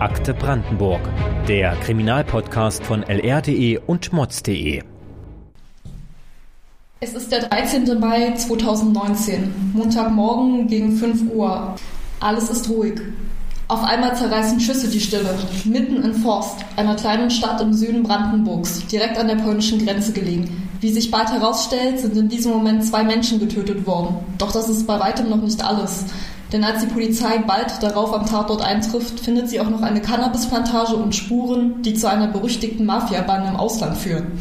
Akte Brandenburg, der Kriminalpodcast von lr.de und mods.de. Es ist der 13. Mai 2019, Montagmorgen gegen 5 Uhr. Alles ist ruhig. Auf einmal zerreißen Schüsse die Stille, mitten in Forst, einer kleinen Stadt im Süden Brandenburgs, direkt an der polnischen Grenze gelegen. Wie sich bald herausstellt, sind in diesem Moment zwei Menschen getötet worden. Doch das ist bei weitem noch nicht alles. Denn als die Polizei bald darauf am Tatort eintrifft, findet sie auch noch eine Cannabisplantage und Spuren, die zu einer berüchtigten Mafiabande im Ausland führen.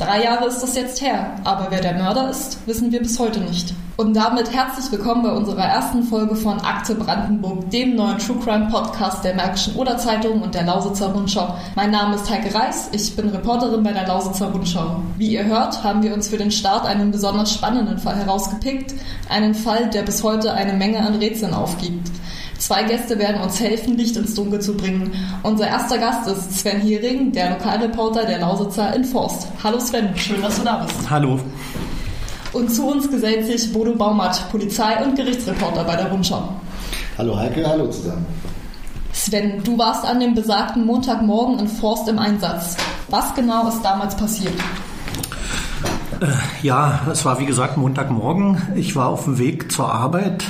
Drei Jahre ist das jetzt her, aber wer der Mörder ist, wissen wir bis heute nicht. Und damit herzlich willkommen bei unserer ersten Folge von Akte Brandenburg, dem neuen True Crime Podcast der Märkischen Oder Zeitung und der Lausitzer Rundschau. Mein Name ist Heike Reis, ich bin Reporterin bei der Lausitzer Rundschau. Wie ihr hört, haben wir uns für den Start einen besonders spannenden Fall herausgepickt, einen Fall, der bis heute eine Menge an Rätseln aufgibt. Zwei Gäste werden uns helfen, Licht ins Dunkel zu bringen. Unser erster Gast ist Sven Hering, der Lokalreporter der Lausitzer in Forst. Hallo Sven, schön, dass du da bist. Hallo. Und zu uns gesellt sich Bodo Baumert, Polizei- und Gerichtsreporter bei der Rundschau. Hallo Heike, hallo zusammen. Sven, du warst an dem besagten Montagmorgen in Forst im Einsatz. Was genau ist damals passiert? Äh, ja, es war wie gesagt Montagmorgen. Ich war auf dem Weg zur Arbeit.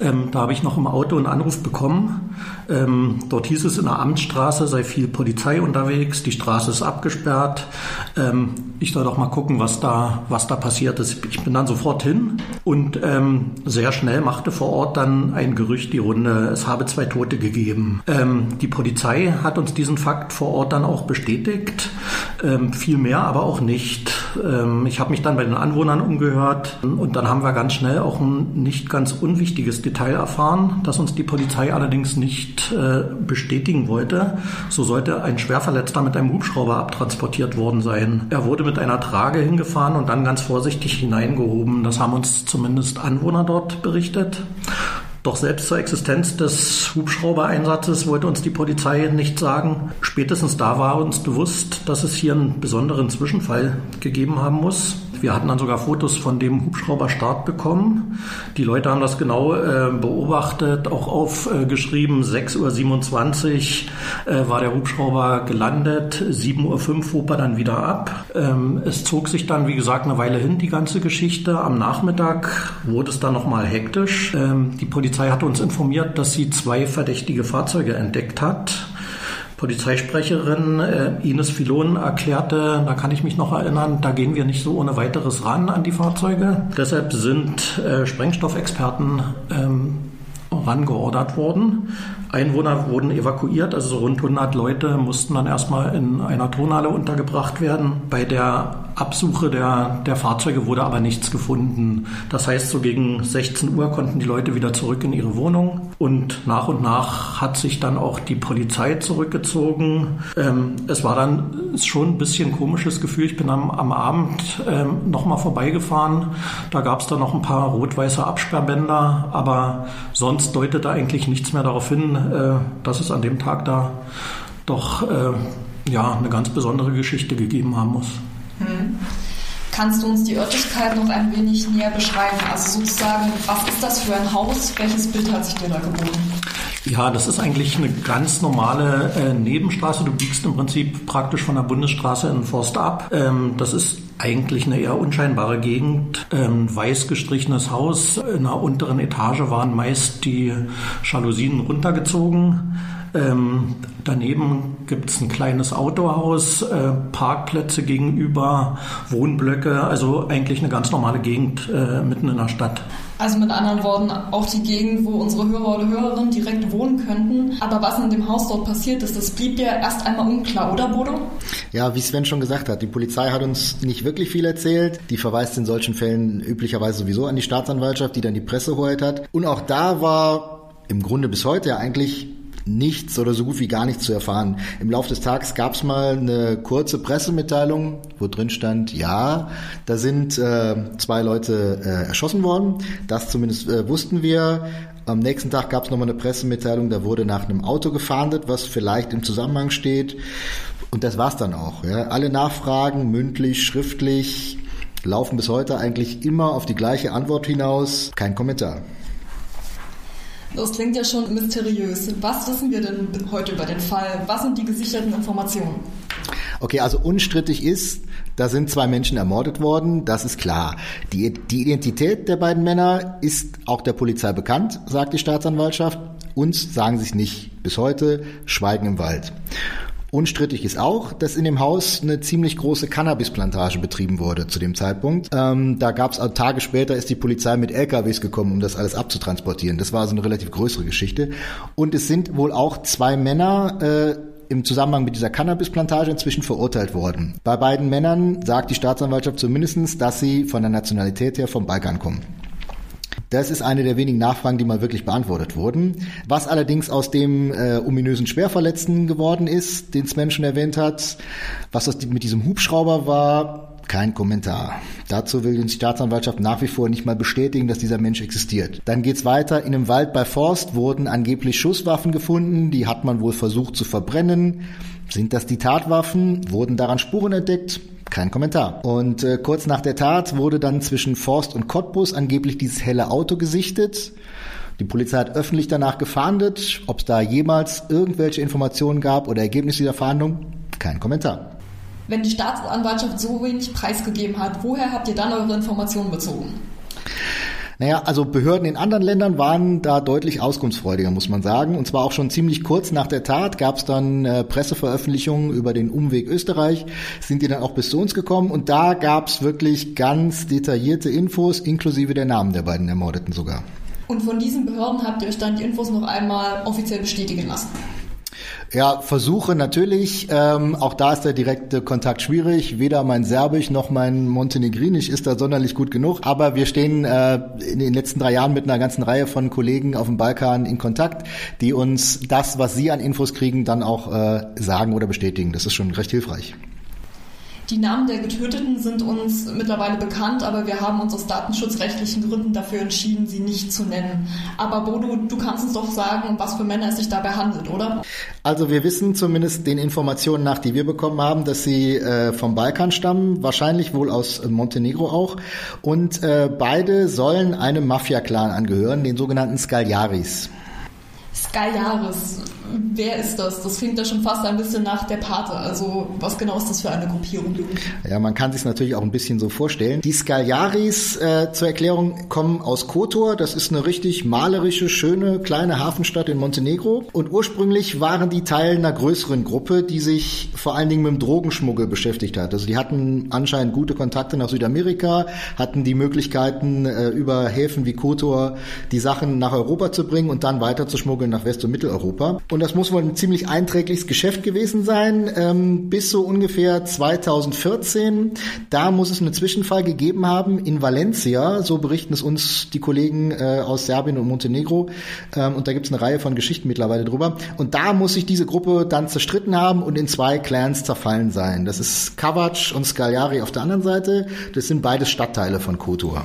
Ähm, da habe ich noch im Auto einen Anruf bekommen. Ähm, dort hieß es in der Amtsstraße sei viel Polizei unterwegs, die Straße ist abgesperrt. Ähm, ich soll doch mal gucken, was da, was da passiert ist. Ich bin dann sofort hin und ähm, sehr schnell machte vor Ort dann ein Gerücht die Runde, es habe zwei Tote gegeben. Ähm, die Polizei hat uns diesen Fakt vor Ort dann auch bestätigt, ähm, viel mehr aber auch nicht. ich habe mich dann bei den Anwohnern umgehört und dann haben wir ganz schnell auch ein nicht ganz unwichtiges Detail erfahren, das uns die Polizei allerdings nicht äh, bestätigen wollte. So sollte ein Schwerverletzter mit einem Hubschrauber abtransportiert worden sein. Er wurde mit einer Trage hingefahren und dann ganz vorsichtig hineingehoben. Das haben uns zumindest Anwohner dort berichtet. Doch selbst zur Existenz des Hubschraubereinsatzes wollte uns die Polizei nicht sagen. Spätestens da war uns bewusst, dass es hier einen besonderen Zwischenfall gegeben haben muss. Wir hatten dann sogar Fotos von dem Hubschrauberstart bekommen. Die Leute haben das genau äh, beobachtet, auch aufgeschrieben. Äh, 6.27 Uhr äh, war der Hubschrauber gelandet, 7.05 Uhr hob er dann wieder ab. Ähm, es zog sich dann, wie gesagt, eine Weile hin, die ganze Geschichte. Am Nachmittag wurde es dann nochmal hektisch. Ähm, die Polizei hatte uns informiert, dass sie zwei verdächtige Fahrzeuge entdeckt hat. Polizeisprecherin äh, Ines Filon erklärte, da kann ich mich noch erinnern, da gehen wir nicht so ohne weiteres ran an die Fahrzeuge. Deshalb sind äh, Sprengstoffexperten ähm, rangeordert worden. Einwohner wurden evakuiert, also so rund 100 Leute mussten dann erstmal in einer Turnhalle untergebracht werden. Bei der Absuche der, der Fahrzeuge wurde aber nichts gefunden. Das heißt, so gegen 16 Uhr konnten die Leute wieder zurück in ihre Wohnung und nach und nach hat sich dann auch die Polizei zurückgezogen. Ähm, es war dann schon ein bisschen komisches Gefühl. Ich bin am, am Abend ähm, nochmal vorbeigefahren. Da gab es dann noch ein paar rot-weiße Absperrbänder, aber sonst deutete eigentlich nichts mehr darauf hin, äh, dass es an dem Tag da doch äh, ja, eine ganz besondere Geschichte gegeben haben muss. Hm. Kannst du uns die Örtlichkeit noch ein wenig näher beschreiben? Also sozusagen, was ist das für ein Haus? Welches Bild hat sich dir da geboten? Ja, das ist eigentlich eine ganz normale äh, Nebenstraße. Du biegst im Prinzip praktisch von der Bundesstraße in Forst ab. Ähm, das ist eigentlich eine eher unscheinbare Gegend. Ähm, weiß gestrichenes Haus. In der unteren Etage waren meist die Jalousien runtergezogen. Ähm, daneben gibt es ein kleines Autohaus, äh, Parkplätze gegenüber, Wohnblöcke, also eigentlich eine ganz normale Gegend äh, mitten in der Stadt. Also mit anderen Worten, auch die Gegend, wo unsere Hörer oder Hörerinnen direkt wohnen könnten. Aber was in dem Haus dort passiert ist, das blieb ja erst einmal unklar, oder Bodo? Ja, wie Sven schon gesagt hat, die Polizei hat uns nicht wirklich viel erzählt. Die verweist in solchen Fällen üblicherweise sowieso an die Staatsanwaltschaft, die dann die Pressehoheit hat. Und auch da war im Grunde bis heute ja eigentlich nichts oder so gut wie gar nichts zu erfahren. Im Laufe des Tages gab es mal eine kurze Pressemitteilung, wo drin stand, ja, da sind äh, zwei Leute äh, erschossen worden. Das zumindest äh, wussten wir. Am nächsten Tag gab es nochmal eine Pressemitteilung, da wurde nach einem Auto gefahndet, was vielleicht im Zusammenhang steht. Und das war's dann auch. Ja. Alle Nachfragen, mündlich, schriftlich, laufen bis heute eigentlich immer auf die gleiche Antwort hinaus. Kein Kommentar. Das klingt ja schon mysteriös. Was wissen wir denn heute über den Fall? Was sind die gesicherten Informationen? Okay, also unstrittig ist, da sind zwei Menschen ermordet worden, das ist klar. Die, die Identität der beiden Männer ist auch der Polizei bekannt, sagt die Staatsanwaltschaft. Uns sagen sie es nicht. Bis heute Schweigen im Wald. Unstrittig ist auch, dass in dem Haus eine ziemlich große Cannabisplantage betrieben wurde zu dem Zeitpunkt. Ähm, da gab es Tage später ist die Polizei mit LKWs gekommen, um das alles abzutransportieren. Das war also eine relativ größere Geschichte. Und es sind wohl auch zwei Männer äh, im Zusammenhang mit dieser Cannabisplantage inzwischen verurteilt worden. Bei beiden Männern sagt die Staatsanwaltschaft zumindestens, dass sie von der Nationalität her vom Balkan kommen. Das ist eine der wenigen Nachfragen, die mal wirklich beantwortet wurden. Was allerdings aus dem äh, ominösen Schwerverletzten geworden ist, den Sven schon erwähnt hat, was das mit diesem Hubschrauber war, kein Kommentar. Dazu will die Staatsanwaltschaft nach wie vor nicht mal bestätigen, dass dieser Mensch existiert. Dann geht's weiter. In einem Wald bei Forst wurden angeblich Schusswaffen gefunden. Die hat man wohl versucht zu verbrennen. Sind das die Tatwaffen? Wurden daran Spuren entdeckt? Kein Kommentar. Und äh, kurz nach der Tat wurde dann zwischen Forst und Cottbus angeblich dieses helle Auto gesichtet. Die Polizei hat öffentlich danach gefahndet. Ob es da jemals irgendwelche Informationen gab oder Ergebnisse dieser Fahndung? Kein Kommentar. Wenn die Staatsanwaltschaft so wenig preisgegeben hat, woher habt ihr dann eure Informationen bezogen? Naja, also Behörden in anderen Ländern waren da deutlich auskunftsfreudiger, muss man sagen. Und zwar auch schon ziemlich kurz nach der Tat gab es dann äh, Presseveröffentlichungen über den Umweg Österreich, sind die dann auch bis zu uns gekommen. Und da gab es wirklich ganz detaillierte Infos, inklusive der Namen der beiden Ermordeten sogar. Und von diesen Behörden habt ihr euch dann die Infos noch einmal offiziell bestätigen lassen? Ja, Versuche natürlich. Ähm, auch da ist der direkte Kontakt schwierig. Weder mein Serbisch noch mein Montenegrinisch ist da sonderlich gut genug. Aber wir stehen äh, in den letzten drei Jahren mit einer ganzen Reihe von Kollegen auf dem Balkan in Kontakt, die uns das, was sie an Infos kriegen, dann auch äh, sagen oder bestätigen. Das ist schon recht hilfreich. Die Namen der Getöteten sind uns mittlerweile bekannt, aber wir haben uns aus datenschutzrechtlichen Gründen dafür entschieden, sie nicht zu nennen. Aber Bodo, du kannst uns doch sagen, um was für Männer es sich dabei handelt, oder? Also wir wissen zumindest den Informationen nach, die wir bekommen haben, dass sie äh, vom Balkan stammen, wahrscheinlich wohl aus Montenegro auch. Und äh, beide sollen einem Mafia-Clan angehören, den sogenannten Skaljaris. Skaljaris, wer ist das? Das klingt ja schon fast ein bisschen nach der Pate. Also was genau ist das für eine Gruppierung? Ja, man kann sich natürlich auch ein bisschen so vorstellen. Die Skaljaris äh, zur Erklärung kommen aus Kotor. Das ist eine richtig malerische, schöne kleine Hafenstadt in Montenegro. Und ursprünglich waren die Teil einer größeren Gruppe, die sich vor allen Dingen mit dem Drogenschmuggel beschäftigt hat. Also die hatten anscheinend gute Kontakte nach Südamerika, hatten die Möglichkeiten äh, über Häfen wie Kotor die Sachen nach Europa zu bringen und dann weiter zu schmuggeln nach West- und Mitteleuropa. Und das muss wohl ein ziemlich einträgliches Geschäft gewesen sein, ähm, bis so ungefähr 2014. Da muss es einen Zwischenfall gegeben haben in Valencia, so berichten es uns die Kollegen äh, aus Serbien und Montenegro. Ähm, und da gibt es eine Reihe von Geschichten mittlerweile drüber. Und da muss sich diese Gruppe dann zerstritten haben und in zwei Clans zerfallen sein. Das ist Kavac und Scagliari auf der anderen Seite. Das sind beides Stadtteile von Kotor.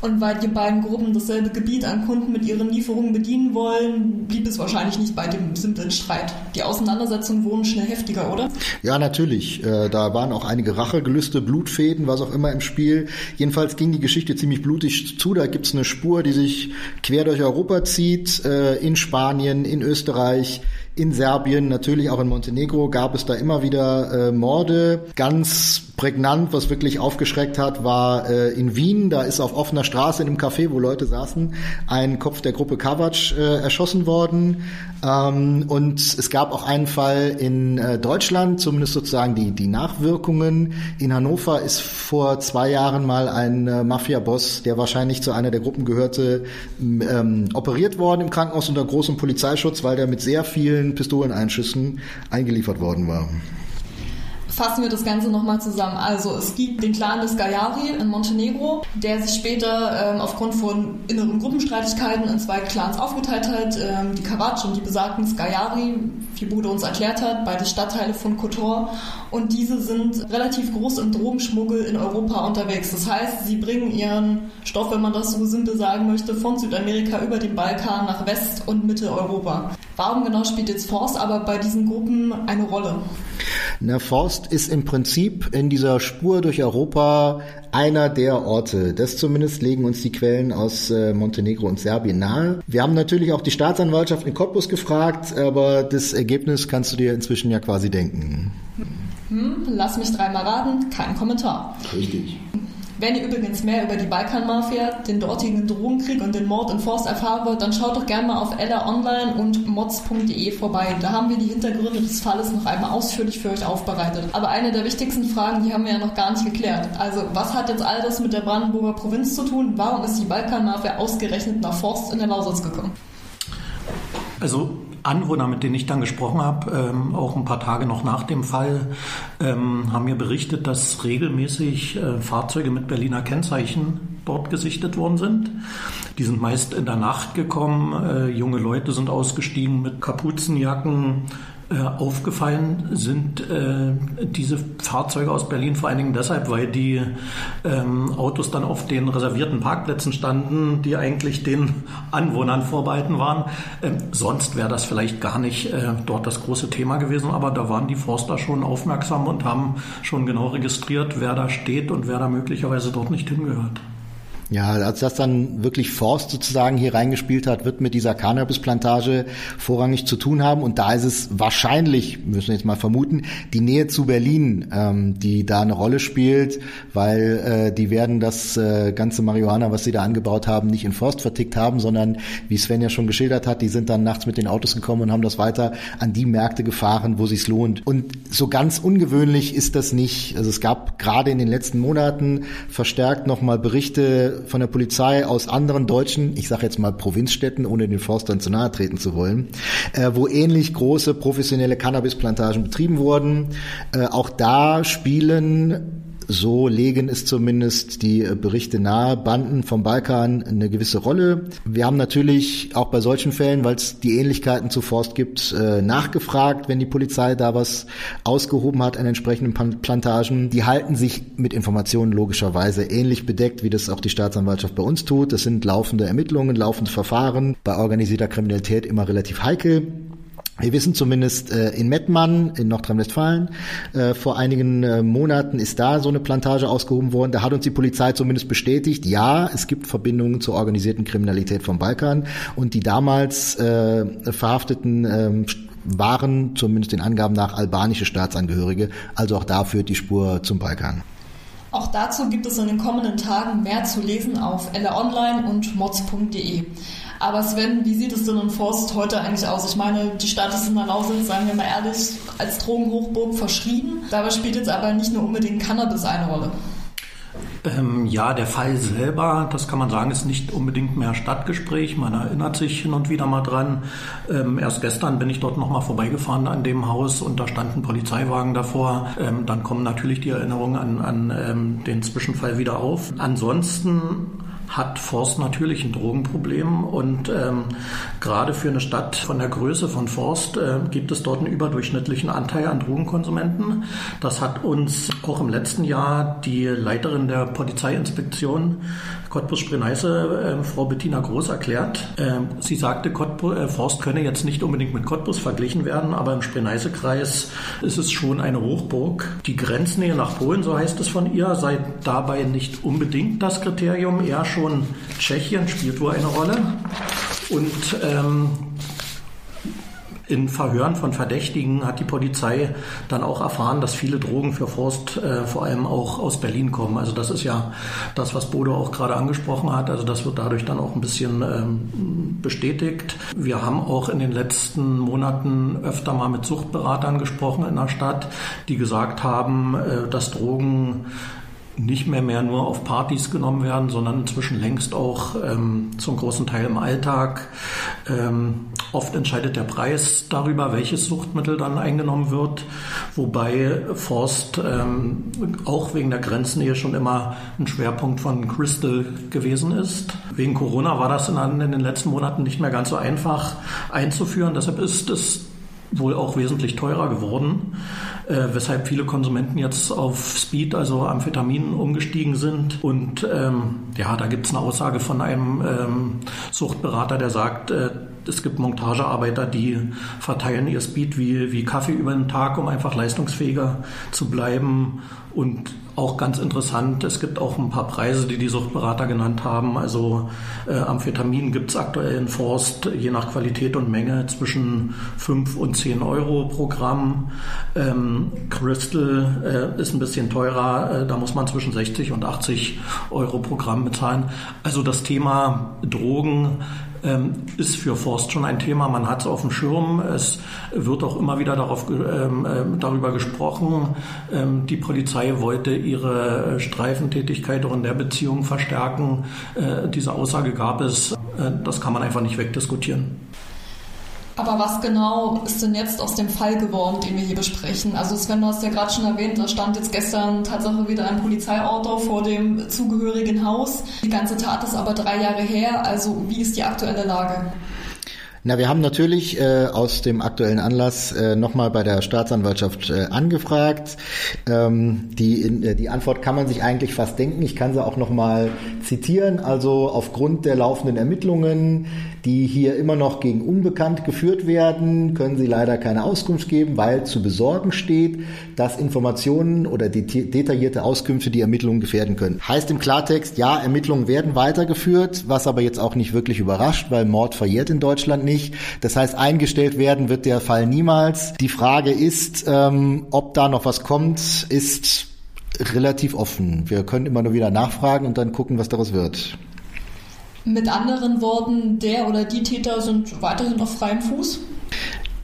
Und weil die beiden Gruppen dasselbe Gebiet an Kunden mit ihren Lieferungen bedienen wollen, blieb es wahrscheinlich nicht bei dem simplen Streit. Die Auseinandersetzungen wurden schnell heftiger, oder? Ja, natürlich. Äh, da waren auch einige Rachegelüste, Blutfäden, was auch immer im Spiel. Jedenfalls ging die Geschichte ziemlich blutig zu. Da gibt's eine Spur, die sich quer durch Europa zieht, äh, in Spanien, in Österreich, in Serbien, natürlich auch in Montenegro gab es da immer wieder äh, Morde. Ganz prägnant, was wirklich aufgeschreckt hat, war äh, in Wien. Da ist auf offener Straße in einem Café, wo Leute saßen, ein Kopf der Gruppe Kavac äh, erschossen worden. Ähm, und es gab auch einen Fall in äh, Deutschland, zumindest sozusagen die, die Nachwirkungen. In Hannover ist vor zwei Jahren mal ein äh, Mafia-Boss, der wahrscheinlich zu einer der Gruppen gehörte, ähm, operiert worden im Krankenhaus unter großem Polizeischutz, weil der mit sehr vielen Pistoleneinschüssen eingeliefert worden war. Fassen wir das Ganze nochmal zusammen. Also es gibt den Clan des Gayari in Montenegro, der sich später ähm, aufgrund von inneren Gruppenstreitigkeiten in zwei Clans aufgeteilt hat. Ähm, die Kavac und die besagten Skayari, wie Bude uns erklärt hat, beide Stadtteile von Kotor. Und diese sind relativ groß im Drogenschmuggel in Europa unterwegs. Das heißt, sie bringen ihren Stoff, wenn man das so simpel sagen möchte, von Südamerika über den Balkan nach West- und Mitteleuropa. Warum genau spielt jetzt Forst aber bei diesen Gruppen eine Rolle? Na, Forst ist im Prinzip in dieser Spur durch Europa einer der Orte. Das zumindest legen uns die Quellen aus äh, Montenegro und Serbien nahe. Wir haben natürlich auch die Staatsanwaltschaft in Cottbus gefragt, aber das Ergebnis kannst du dir inzwischen ja quasi denken. Hm, lass mich dreimal raten, kein Kommentar. Richtig. Wenn ihr übrigens mehr über die Balkanmafia, den dortigen Drogenkrieg und den Mord in Forst erfahren wollt, dann schaut doch gerne mal auf Ella Online und mods.de vorbei. Da haben wir die Hintergründe des Falles noch einmal ausführlich für euch aufbereitet. Aber eine der wichtigsten Fragen, die haben wir ja noch gar nicht geklärt. Also, was hat jetzt all das mit der Brandenburger Provinz zu tun? Warum ist die Balkanmafia ausgerechnet nach Forst in der Lausitz gekommen? Also Anwohner, mit denen ich dann gesprochen habe, ähm, auch ein paar Tage noch nach dem Fall, ähm, haben mir berichtet, dass regelmäßig äh, Fahrzeuge mit Berliner Kennzeichen dort gesichtet worden sind. Die sind meist in der Nacht gekommen. Äh, junge Leute sind ausgestiegen mit Kapuzenjacken, aufgefallen sind äh, diese Fahrzeuge aus Berlin vor allen Dingen deshalb, weil die ähm, Autos dann auf den reservierten Parkplätzen standen, die eigentlich den Anwohnern vorbehalten waren. Ähm, sonst wäre das vielleicht gar nicht äh, dort das große Thema gewesen, aber da waren die Forster schon aufmerksam und haben schon genau registriert, wer da steht und wer da möglicherweise dort nicht hingehört. Ja, als das dann wirklich Forst sozusagen hier reingespielt hat, wird mit dieser Cannabisplantage vorrangig zu tun haben. Und da ist es wahrscheinlich, müssen wir jetzt mal vermuten, die Nähe zu Berlin, ähm, die da eine Rolle spielt, weil äh, die werden das äh, ganze Marihuana, was sie da angebaut haben, nicht in Forst vertickt haben, sondern wie Sven ja schon geschildert hat, die sind dann nachts mit den Autos gekommen und haben das weiter an die Märkte gefahren, wo sich's lohnt. Und so ganz ungewöhnlich ist das nicht. Also es gab gerade in den letzten Monaten verstärkt nochmal Berichte von der Polizei aus anderen deutschen, ich sage jetzt mal Provinzstädten, ohne den Forstern zu nahe treten zu wollen, äh, wo ähnlich große professionelle Cannabisplantagen betrieben wurden. Äh, auch da spielen so legen es zumindest die äh, Berichte nahe, Banden vom Balkan eine gewisse Rolle. Wir haben natürlich auch bei solchen Fällen, weil es die Ähnlichkeiten zu Forst gibt, äh, nachgefragt, wenn die Polizei da was ausgehoben hat an entsprechenden Plantagen. Die halten sich mit Informationen logischerweise ähnlich bedeckt, wie das auch die Staatsanwaltschaft bei uns tut. Das sind laufende Ermittlungen, laufende Verfahren, bei organisierter Kriminalität immer relativ heikel. Wir wissen zumindest äh, in Mettmann in Nordrhein-Westfalen, äh, vor einigen äh, Monaten ist da so eine Plantage ausgehoben worden. Da hat uns die Polizei zumindest bestätigt, ja, es gibt Verbindungen zur organisierten Kriminalität vom Balkan und die damals äh, Verhafteten äh, waren zumindest den Angaben nach albanische Staatsangehörige. Also auch da führt die Spur zum Balkan. Auch dazu gibt es in den kommenden Tagen mehr zu lesen auf Online und mods.de. Aber Sven, wie sieht es denn in Forst heute eigentlich aus? Ich meine, die Stadt ist in der Lausitz, sagen wir mal ehrlich, als Drogenhochburg verschrieben. Dabei spielt jetzt aber nicht nur unbedingt Cannabis eine Rolle. Ähm, ja, der Fall selber, das kann man sagen, ist nicht unbedingt mehr Stadtgespräch. Man erinnert sich hin und wieder mal dran. Ähm, erst gestern bin ich dort nochmal vorbeigefahren an dem Haus und da standen Polizeiwagen davor. Ähm, dann kommen natürlich die Erinnerungen an, an ähm, den Zwischenfall wieder auf. Ansonsten hat Forst natürlich ein Drogenproblem und ähm, gerade für eine Stadt von der Größe von Forst äh, gibt es dort einen überdurchschnittlichen Anteil an Drogenkonsumenten. Das hat uns auch im letzten Jahr die Leiterin der Polizeiinspektion Cottbus-Spree-Neiße, äh, Frau Bettina Groß, erklärt. Äh, sie sagte, Cottbus, äh, Forst könne jetzt nicht unbedingt mit Cottbus verglichen werden, aber im Spree-Neiße-Kreis ist es schon eine Hochburg. Die Grenznähe nach Polen, so heißt es von ihr, sei dabei nicht unbedingt das Kriterium, eher schon Tschechien spielt wohl eine Rolle. Und ähm, in Verhören von Verdächtigen hat die Polizei dann auch erfahren, dass viele Drogen für Forst äh, vor allem auch aus Berlin kommen. Also das ist ja das, was Bodo auch gerade angesprochen hat. Also das wird dadurch dann auch ein bisschen ähm, bestätigt. Wir haben auch in den letzten Monaten öfter mal mit Suchtberatern gesprochen in der Stadt, die gesagt haben, äh, dass Drogen nicht mehr mehr nur auf Partys genommen werden, sondern inzwischen längst auch ähm, zum großen Teil im Alltag. Ähm, oft entscheidet der Preis darüber, welches Suchtmittel dann eingenommen wird, wobei Forst ähm, auch wegen der Grenznähe schon immer ein Schwerpunkt von Crystal gewesen ist. Wegen Corona war das in, in den letzten Monaten nicht mehr ganz so einfach einzuführen. Deshalb ist es wohl auch wesentlich teurer geworden, äh, weshalb viele Konsumenten jetzt auf Speed, also Amphetamin, umgestiegen sind. Und ähm, ja, da gibt es eine Aussage von einem ähm, Suchtberater, der sagt, äh, es gibt Montagearbeiter, die verteilen ihr Speed wie, wie Kaffee über den Tag, um einfach leistungsfähiger zu bleiben. Und auch ganz interessant, es gibt auch ein paar Preise, die die Suchtberater genannt haben. Also äh, Amphetamin gibt es aktuell in Forst je nach Qualität und Menge zwischen 5 und 10 Euro pro Gramm. Ähm, Crystal äh, ist ein bisschen teurer, äh, da muss man zwischen 60 und 80 Euro pro Gramm bezahlen. Also das Thema Drogen ist für Forst schon ein Thema. Man hat es auf dem Schirm. Es wird auch immer wieder darauf, ähm, ähm, darüber gesprochen. Ähm, die Polizei wollte ihre Streifentätigkeit auch in der Beziehung verstärken. Äh, diese Aussage gab es. Äh, das kann man einfach nicht wegdiskutieren. Aber was genau ist denn jetzt aus dem Fall geworden, den wir hier besprechen? Also Sven, du hast ja gerade schon erwähnt, da stand jetzt gestern Tatsache wieder ein Polizeiauto vor dem zugehörigen Haus. Die ganze Tat ist aber drei Jahre her. Also wie ist die aktuelle Lage? Na, wir haben natürlich äh, aus dem aktuellen Anlass äh, nochmal bei der Staatsanwaltschaft äh, angefragt. Ähm, die, äh, die Antwort kann man sich eigentlich fast denken. Ich kann sie auch nochmal zitieren. Also aufgrund der laufenden Ermittlungen, die hier immer noch gegen Unbekannt geführt werden, können sie leider keine Auskunft geben, weil zu besorgen steht, dass Informationen oder detaillierte Auskünfte die Ermittlungen gefährden können. Heißt im Klartext, ja, Ermittlungen werden weitergeführt, was aber jetzt auch nicht wirklich überrascht, weil Mord verjährt in Deutschland nicht nicht. Das heißt, eingestellt werden wird der Fall niemals. Die Frage ist, ähm, ob da noch was kommt, ist relativ offen. Wir können immer nur wieder nachfragen und dann gucken, was daraus wird. Mit anderen Worten, der oder die Täter sind weiterhin auf freiem Fuß?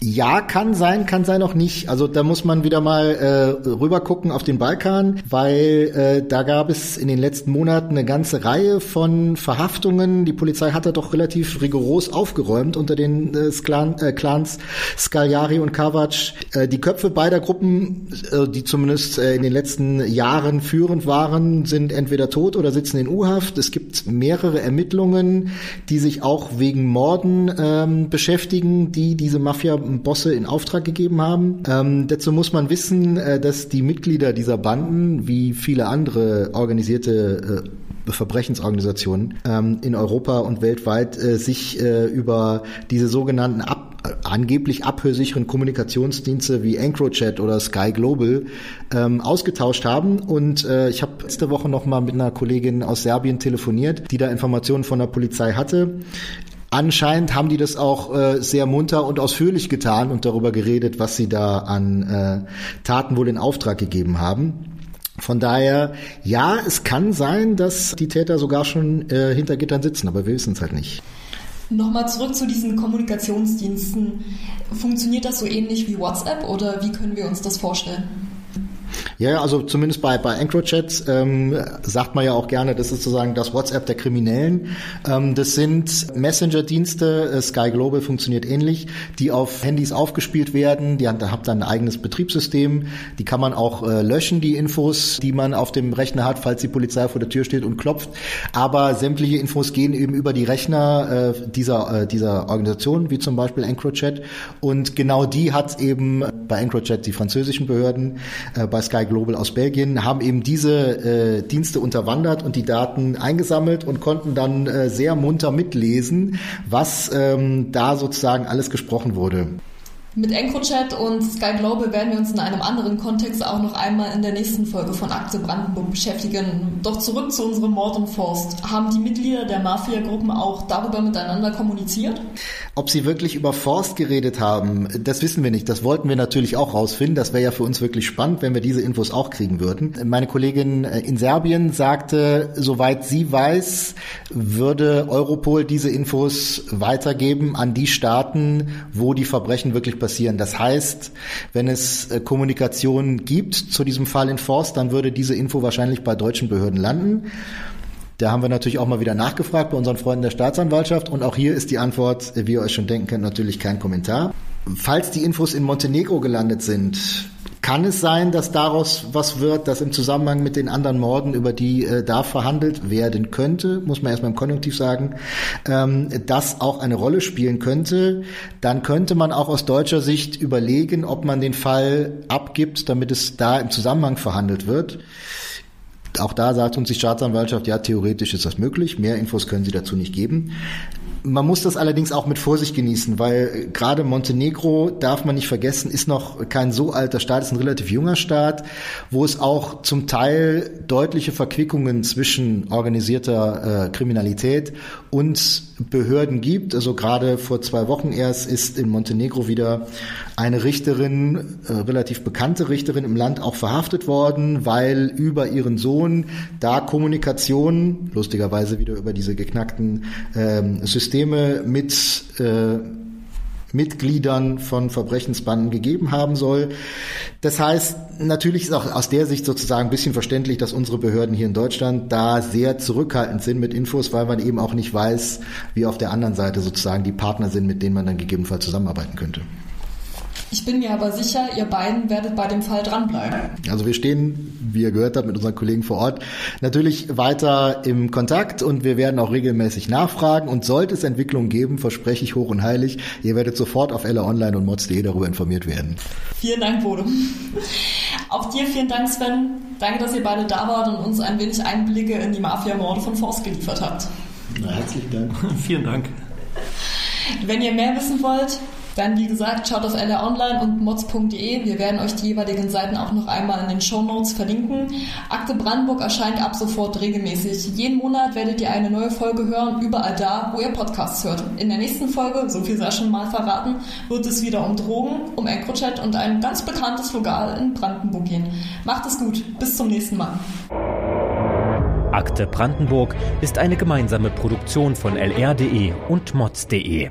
Ja, kann sein, kann sein auch nicht. Also da muss man wieder mal äh, rüber gucken auf den Balkan, weil äh, da gab es in den letzten Monaten eine ganze Reihe von Verhaftungen. Die Polizei hat da doch relativ rigoros aufgeräumt unter den äh, Clan, äh, Clans Scagliari und Kavac. Äh, die Köpfe beider Gruppen, äh, die zumindest äh, in den letzten Jahren führend waren, sind entweder tot oder sitzen in U-Haft. Es gibt mehrere Ermittlungen, die sich auch wegen Morden ähm, beschäftigen, die diese Mafia Bosse in Auftrag gegeben haben. Ähm, dazu muss man wissen, äh, dass die Mitglieder dieser Banden, wie viele andere organisierte äh, Verbrechensorganisationen ähm, in Europa und weltweit äh, sich äh, über diese sogenannten ab angeblich abhörsicheren Kommunikationsdienste wie EncroChat oder Sky Global ähm, ausgetauscht haben. Und äh, ich habe letzte Woche noch mal mit einer Kollegin aus Serbien telefoniert, die da Informationen von der Polizei hatte. Anscheinend haben die das auch äh, sehr munter und ausführlich getan und darüber geredet, was sie da an äh, Taten wohl in Auftrag gegeben haben. Von daher, ja, es kann sein, dass die Täter sogar schon äh, hinter Gittern sitzen, aber wir wissen es halt nicht. Nochmal zurück zu diesen Kommunikationsdiensten. Funktioniert das so ähnlich wie WhatsApp oder wie können wir uns das vorstellen? Ja, also zumindest bei, bei EncroChat ähm, sagt man ja auch gerne, das ist sozusagen das WhatsApp der Kriminellen. Ähm, das sind Messenger-Dienste, äh, Sky Global funktioniert ähnlich, die auf Handys aufgespielt werden. Die haben, haben dann ein eigenes Betriebssystem. Die kann man auch äh, löschen, die Infos, die man auf dem Rechner hat, falls die Polizei vor der Tür steht und klopft. Aber sämtliche Infos gehen eben über die Rechner äh, dieser, äh, dieser Organisation, wie zum Beispiel EncroChat. Und genau die hat eben bei EncroChat die französischen Behörden, äh, bei Sky Global aus Belgien, haben eben diese äh, Dienste unterwandert und die Daten eingesammelt und konnten dann äh, sehr munter mitlesen, was ähm, da sozusagen alles gesprochen wurde. Mit EncroChat und Sky Global werden wir uns in einem anderen Kontext auch noch einmal in der nächsten Folge von Akte Brandenburg beschäftigen. Doch zurück zu unserem Mord und Forst. Haben die Mitglieder der Mafia-Gruppen auch darüber miteinander kommuniziert? Ob sie wirklich über Forst geredet haben, das wissen wir nicht. Das wollten wir natürlich auch rausfinden. Das wäre ja für uns wirklich spannend, wenn wir diese Infos auch kriegen würden. Meine Kollegin äh, in Serbien sagte, soweit sie weiß, würde Europol diese Infos weitergeben an die Staaten, wo die Verbrechen wirklich passieren passieren. Das heißt, wenn es äh, Kommunikation gibt zu diesem Fall in Forst, dann würde diese Info wahrscheinlich bei deutschen Behörden landen. Da haben wir natürlich auch mal wieder nachgefragt bei unseren Freunden der Staatsanwaltschaft und auch hier ist die Antwort, wie ihr euch schon denken könnt, natürlich kein Kommentar. Falls die Infos in Montenegro gelandet sind, kann es sein, dass daraus was wird, dass im Zusammenhang mit den anderen Morden, über die äh, da verhandelt werden könnte, muss man erstmal im Konjunktiv sagen, ähm, das auch eine Rolle spielen könnte, dann könnte man auch aus deutscher Sicht überlegen, ob man den Fall abgibt, damit es da im Zusammenhang verhandelt wird. Auch da sagt uns die Staatsanwaltschaft, ja, theoretisch ist das möglich. Mehr Infos können sie dazu nicht geben. Man muss das allerdings auch mit Vorsicht genießen, weil gerade Montenegro, darf man nicht vergessen, ist noch kein so alter Staat, ist ein relativ junger Staat, wo es auch zum Teil deutliche Verquickungen zwischen organisierter äh, Kriminalität und Behörden gibt. Also gerade vor zwei Wochen erst ist in Montenegro wieder eine Richterin, äh, relativ bekannte Richterin im Land auch verhaftet worden, weil über ihren Sohn da Kommunikation, lustigerweise wieder über diese geknackten ähm, Systeme mit äh, Mitgliedern von Verbrechensbanden gegeben haben soll. Das heißt, natürlich ist auch aus der Sicht sozusagen ein bisschen verständlich, dass unsere Behörden hier in Deutschland da sehr zurückhaltend sind mit Infos, weil man eben auch nicht weiß, wie auf der anderen Seite sozusagen die Partner sind, mit denen man dann gegebenenfalls zusammenarbeiten könnte. Ich bin mir aber sicher, ihr beiden werdet bei dem Fall dranbleiben. Also wir stehen, wie ihr gehört habt, mit unseren Kollegen vor Ort natürlich weiter im Kontakt und wir werden auch regelmäßig nachfragen und sollte es Entwicklungen geben, verspreche ich hoch und heilig, ihr werdet sofort auf Ella Online und mods.de darüber informiert werden. Vielen Dank, Bodo. Auch dir vielen Dank, Sven. Danke, dass ihr beide da wart und uns ein wenig Einblicke in die Mafia-Morde von Forst geliefert habt. Na, herzlichen Dank. Vielen Dank. Wenn ihr mehr wissen wollt, dann, wie gesagt, schaut auf LR Online und mods.de. Wir werden euch die jeweiligen Seiten auch noch einmal in den Show Notes verlinken. Akte Brandenburg erscheint ab sofort regelmäßig. Jeden Monat werdet ihr eine neue Folge hören, überall da, wo ihr Podcasts hört. In der nächsten Folge, so viel sei schon mal verraten, wird es wieder um Drogen, um EncroChat und ein ganz bekanntes Lokal in Brandenburg gehen. Macht es gut. Bis zum nächsten Mal. Akte Brandenburg ist eine gemeinsame Produktion von lr.de und mods.de.